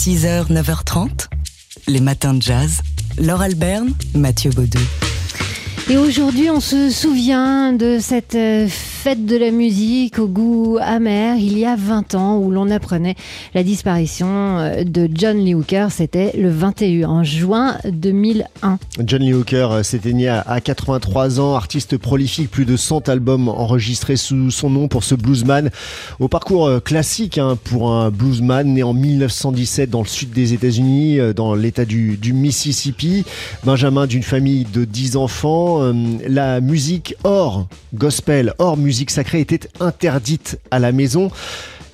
6h, 9h30, les matins de jazz. Laure Alberne, Mathieu Baudou. Et aujourd'hui, on se souvient de cette euh, fête de la musique au goût amer, il y a 20 ans, où l'on apprenait la disparition euh, de John Lee Hooker. C'était le 21 juin 2001. John Lee Hooker euh, s'éteignait à 83 ans, artiste prolifique, plus de 100 albums enregistrés sous son nom pour ce bluesman. Au parcours euh, classique hein, pour un bluesman né en 1917 dans le sud des États-Unis, dans l'état du, du, Mississippi. Benjamin d'une famille de 10 enfants. La musique hors gospel, hors musique musique sacrée était interdite à la maison.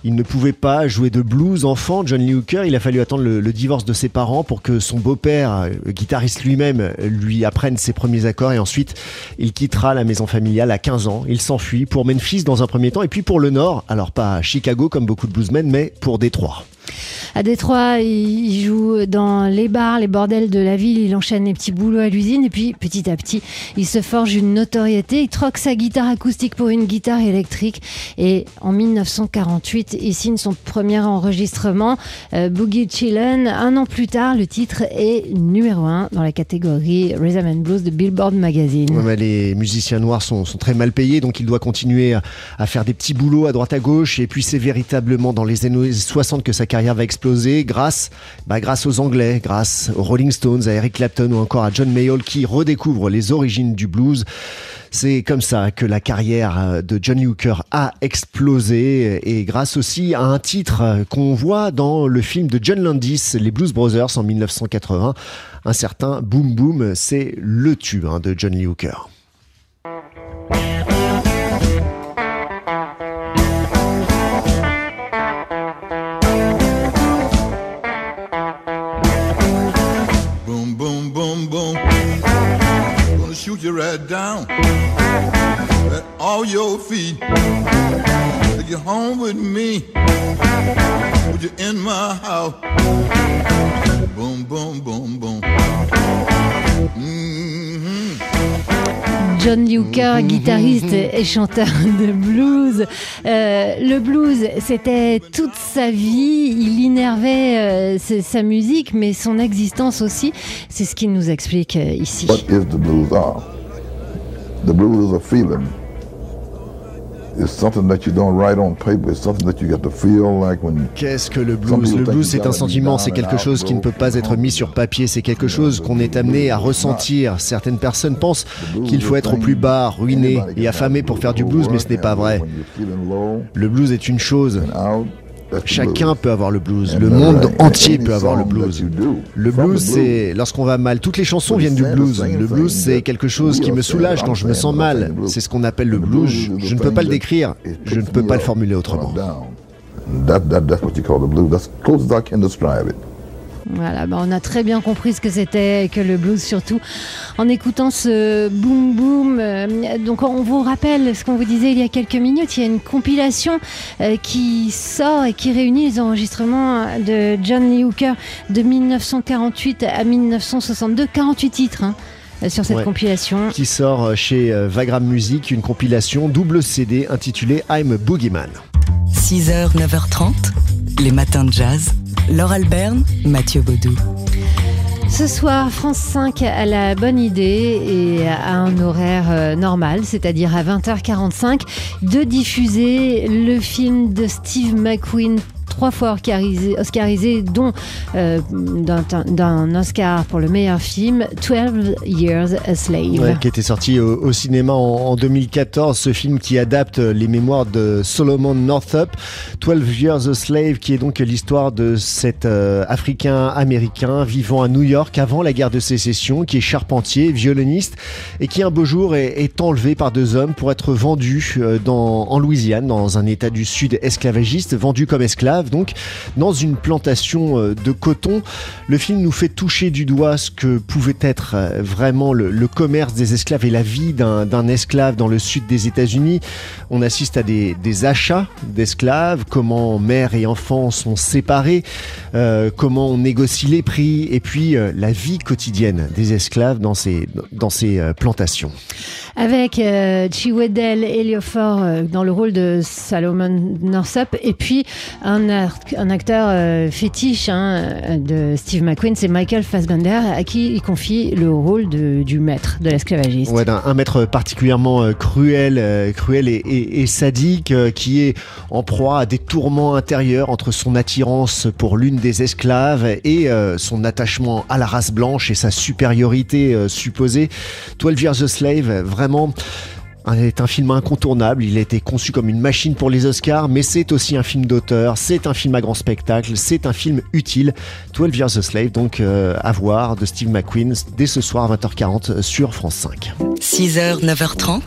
Il ne pouvait pas jouer de blues enfant, John Lee Hooker. Il a fallu attendre le, divorce de ses parents pour que son beau-père, euh, guitariste lui-même, lui apprenne ses premiers accords. Et ensuite, il quittera la maison familiale à 15 ans. Il s'enfuit pour Memphis dans un premier temps et puis pour le Nord. Alors pas Chicago comme beaucoup de bluesmen, mais pour Détroit. À Détroit, il joue dans les bars, les bordels de la ville. Il enchaîne les petits boulots à l'usine. Et puis, petit à petit, il se forge une notoriété. Il troque sa guitare acoustique pour une guitare électrique. Et en 1948, il signe son premier enregistrement, euh, Boogie Chillin. Un an plus tard, le titre est numéro un dans la catégorie Rhythm and Blues de Billboard Magazine. les musiciens noirs sont, très mal payés, donc il doit continuer à, à, faire des petits boulots à droite à gauche. Et puis, c'est véritablement dans les années 60 que sa carrière va exploser grâce, bah, grâce aux Anglais, grâce aux Rolling Stones, à Eric Clapton ou encore à John Mayall qui redécouvrent les origines du blues. C'est comme ça que la carrière euh, de Johnny Hooker a explosé et grâce aussi à un titre qu'on voit dans le film de John Landis, Les Blues Brothers en 1980. Un certain Boom Boom, c'est le tube hein, de John Lee Hooker. Mm-hmm. John Lee Hooker, guitariste et chanteur de blues. Euh, le blues, c'était toute sa vie. Il innervait euh, sa musique, mais son existence aussi. C'est ce qu'il nous explique euh, ici. What is the blues are? The blues is a feeling. Qu'est-ce que le blues? Le blues, c'est un sentiment, c'est quelque chose qui ne peut pas être mis sur papier, c'est quelque chose qu'on est amené à ressentir. Certaines personnes pensent qu'il faut être au plus bas, ruiné et affamé pour faire du blues, mais ce n'est pas vrai. Le blues est une chose, Chacun peut avoir le blues. Le monde entier peut avoir le blues. Le blues, c'est lorsqu'on va mal. Toutes les chansons viennent du blues. Le blues, c'est quelque chose qui me soulage quand je me sens mal. C'est ce qu'on appelle le blues. Je ne peux pas le décrire. Je ne peux pas le formuler autrement. Voilà, bah on a très bien compris ce que c'était que le blues, surtout en écoutant ce boom boom. Euh, donc on vous rappelle ce qu'on vous disait il y a quelques minutes, il y a une compilation euh, qui sort et qui réunit les enregistrements de John Lee Hooker de 1948 à 1962, 48 titres. Hein, sur cette compilation. Qui sort chez euh, Vagram Music, une compilation double CD intitulée I'm a Boogeyman. 6h, 9h30, les matins de jazz. Laure Alberne, Mathieu Baudou. Ce soir, France 5 a la bonne idée et à un horaire euh, normal, c'est-à-dire à 20h45, de diffuser le film de Steve McQueen trois fois oscarisé, dont euh, d'un Oscar pour le meilleur film, 12 Years a Slave. qui était sorti au, cinéma en, 2014, ce film qui adapte les mémoires de Solomon Northup, 12 Years a Slave, qui est donc l'histoire de cet euh, Africain américain vivant à New York avant la guerre de sécession, qui est charpentier, violoniste, et qui un beau jour est, enlevé par deux hommes pour être vendu euh, en Louisiane, dans un état du sud esclavagiste, vendu comme esclave donc dans une plantation euh, de coton. Le film nous fait toucher du doigt ce que pouvait être euh, vraiment le, commerce des esclaves et la vie d'un esclave dans le sud des États-Unis. On assiste à des, achats d'esclaves, comment mère et enfants sont séparés, euh, comment on négocie les prix et puis la vie quotidienne des esclaves dans ces, dans ces plantations. Avec Chiwetel Ejiofor dans le rôle de Salomon Northup et puis un un acteur euh, fétiche hein, de Steve McQueen, c'est Michael Fassbender, à qui il confie le rôle du maître, de l'esclavagiste. Un, maître particulièrement euh, cruel, euh, cruel et, et, sadique, qui est en proie à des tourments intérieurs entre son attirance pour l'une des esclaves et son attachement à la race blanche et sa supériorité supposée. 12 Years a Slave, vraiment est un film incontournable, il a été conçu comme une machine pour les Oscars, mais c'est aussi un film d'auteur, c'est un film à grand spectacle, c'est un film utile. 12 Years a Slave, donc euh, à voir, de Steve McQueen, dès ce soir à 20h40 sur France 5. 6h, 9h30,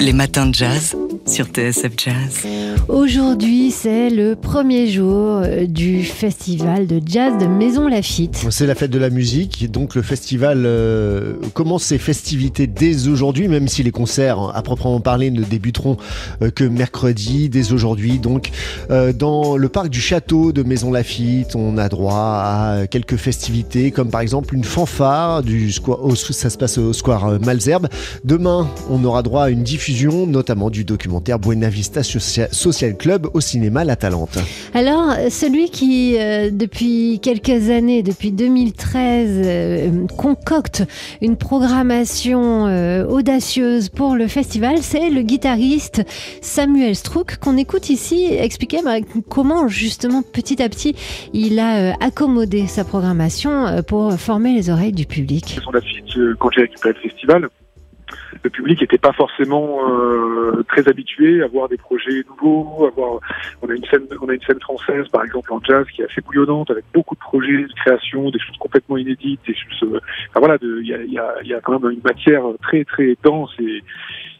les matins de jazz sur TSF Jazz. Aujourd'hui, c'est le premier jour euh, du festival de jazz de Maison Lafitte. C'est la fête de la musique, donc le festival euh, commence ses festivités dès aujourd'hui, même si les concerts à proprement parler ne débuteront euh, que mercredi, dès aujourd'hui. Donc, dans le parc du château de Maison Lafitte, on a droit à quelques festivités, comme par exemple une fanfare du square, ça se passe au square Malzerbe. Demain, on aura droit à une diffusion, notamment du documentaire Buena Vista Social Club au cinéma La Talente. Alors, celui qui, euh, depuis quelques années, depuis 2013, euh, concocte une programmation euh, audacieuse pour le festival, c'est le guitariste Samuel Strouk, qu'on écoute ici expliquer bah, comment, justement, petit à petit, il a accommodé sa programmation pour former les oreilles du public. Quand j'ai récupéré le festival, le public n'était pas forcément euh, très habitué à voir des projets nouveaux. À voir, on a une scène, on a une scène française, par exemple en jazz, qui est assez bouillonnante, avec beaucoup de projets de création, des choses complètement inédites. Des choses, euh, enfin voilà, il y a, y, a, y a quand même une matière très très dense et,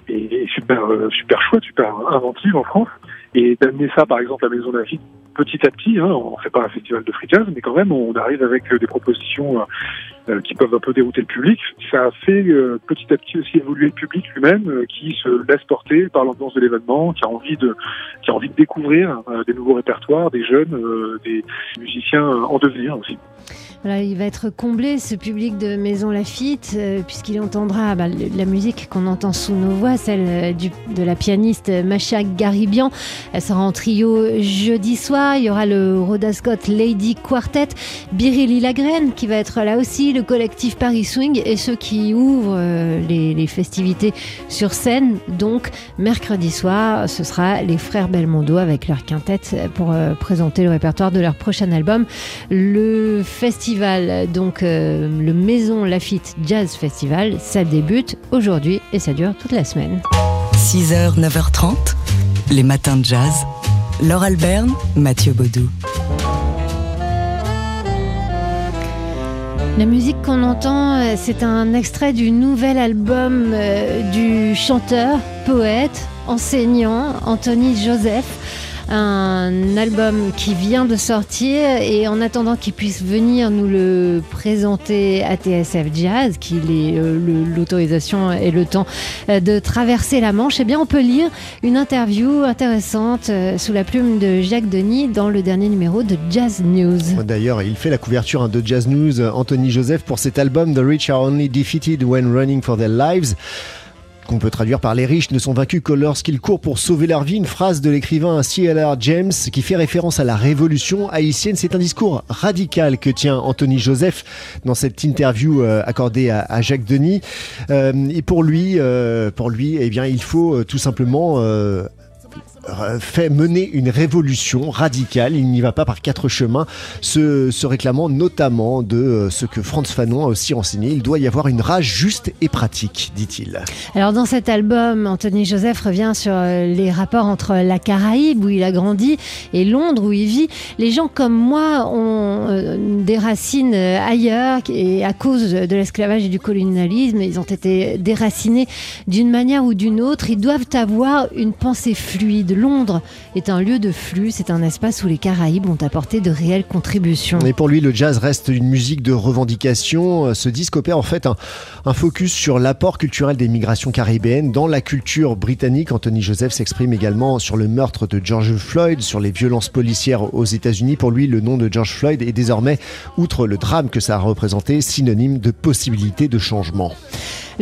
et super euh, super chouette, super inventive en France. Et d'amener ça, par exemple, à Maison de la Vie, petit à petit, hein, on ne fait pas un festival de free jazz, mais quand même, on arrive avec des propositions euh, qui peuvent un peu dérouter le public. Ça a fait euh, petit à petit aussi évoluer le public lui-même, euh, qui se laisse porter par l'ambiance de l'événement, qui a envie de, qui a envie de découvrir des nouveaux répertoires, des jeunes, des musiciens en devenir aussi. Il va être comblé ce public de Maison Lafitte puisqu'il entendra bah, la musique qu'on entend sous nos voix, celle de la pianiste Macha Garibian. Elle sera en trio jeudi soir. Il y aura le Rhoda Scott Lady Quartet, Birili Lagraine qui va être là aussi, le collectif Paris Swing et ceux qui ouvrent euh, les, festivités sur scène. Donc, mercredi soir, ce sera les frères Belmondo avec leur quintette pour euh, présenter le répertoire de leur prochain album. Le festival, donc euh, le Maison Lafitte Jazz Festival, ça débute aujourd'hui et ça dure toute la semaine. 6h, 9h30, les matins de jazz. Laure Alberne, Mathieu Baudou. La musique qu'on entend, euh, c'est un extrait du nouvel album euh, du chanteur, poète, enseignant Anthony Joseph un album qui vient de sortir et en attendant qu'il puisse venir nous le présenter à TSF Jazz, qu'il ait euh, l'autorisation et le temps euh, de traverser la Manche, eh bien on peut lire une interview intéressante euh, sous la plume de Jacques Denis dans le dernier numéro de Jazz News. D'ailleurs, il fait la couverture hein, de Jazz News, Anthony Joseph, pour cet album The Rich Are Only Defeated When Running for Their Lives qu'on peut traduire par les riches ne sont vaincus que lorsqu'ils courent pour sauver leur vie, une phrase de l'écrivain C.L.R. James qui fait référence à la révolution haïtienne. C'est un discours radical que tient Anthony Joseph dans cette interview euh, accordée à, Jacques Denis. Euh, et pour lui, euh, pour lui, eh bien, il faut tout simplement fait mener une révolution radicale. Il n'y va pas par quatre chemins, se, réclamant notamment de euh, ce que Franz Fanon a aussi enseigné. Il doit y avoir une rage juste et pratique, dit-il. Alors dans cet album, Anthony Joseph revient sur euh, les rapports entre la Caraïbe où il a grandi et Londres où il vit. Les gens comme moi ont euh, des racines ailleurs et à cause de l'esclavage et du colonialisme, ils ont été déracinés d'une manière ou d'une autre. Ils doivent avoir une pensée fluide Londres est un lieu de flux, c'est un espace où les Caraïbes ont apporté de réelles contributions. Et pour lui, le jazz reste une musique de revendication. Ce disque opère en fait un, un focus sur l'apport culturel des migrations caribéennes dans la culture britannique. Anthony Joseph s'exprime également sur le meurtre de George Floyd, sur les violences policières aux États-Unis. Pour lui, le nom de George Floyd est désormais, outre le drame que ça a représenté, synonyme de possibilité de changement.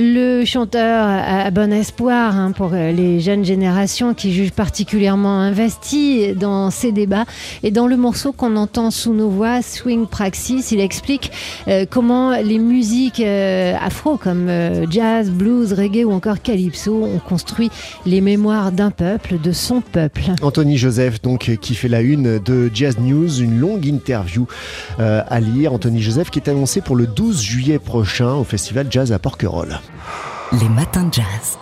Le chanteur a bon espoir hein, pour les jeunes générations qui jugent particulièrement investis dans ces débats. Et dans le morceau qu'on entend sous nos voix, Swing Praxis, il explique euh, comment les musiques euh, afro comme euh, jazz, blues, reggae ou encore calypso ont construit les mémoires d'un peuple, de son peuple. Anthony Joseph, donc, qui fait la une de Jazz News, une longue interview à lire. Anthony Joseph qui est annoncé pour le 12 juillet prochain au festival Jazz à Porquerolles. Les matins de jazz.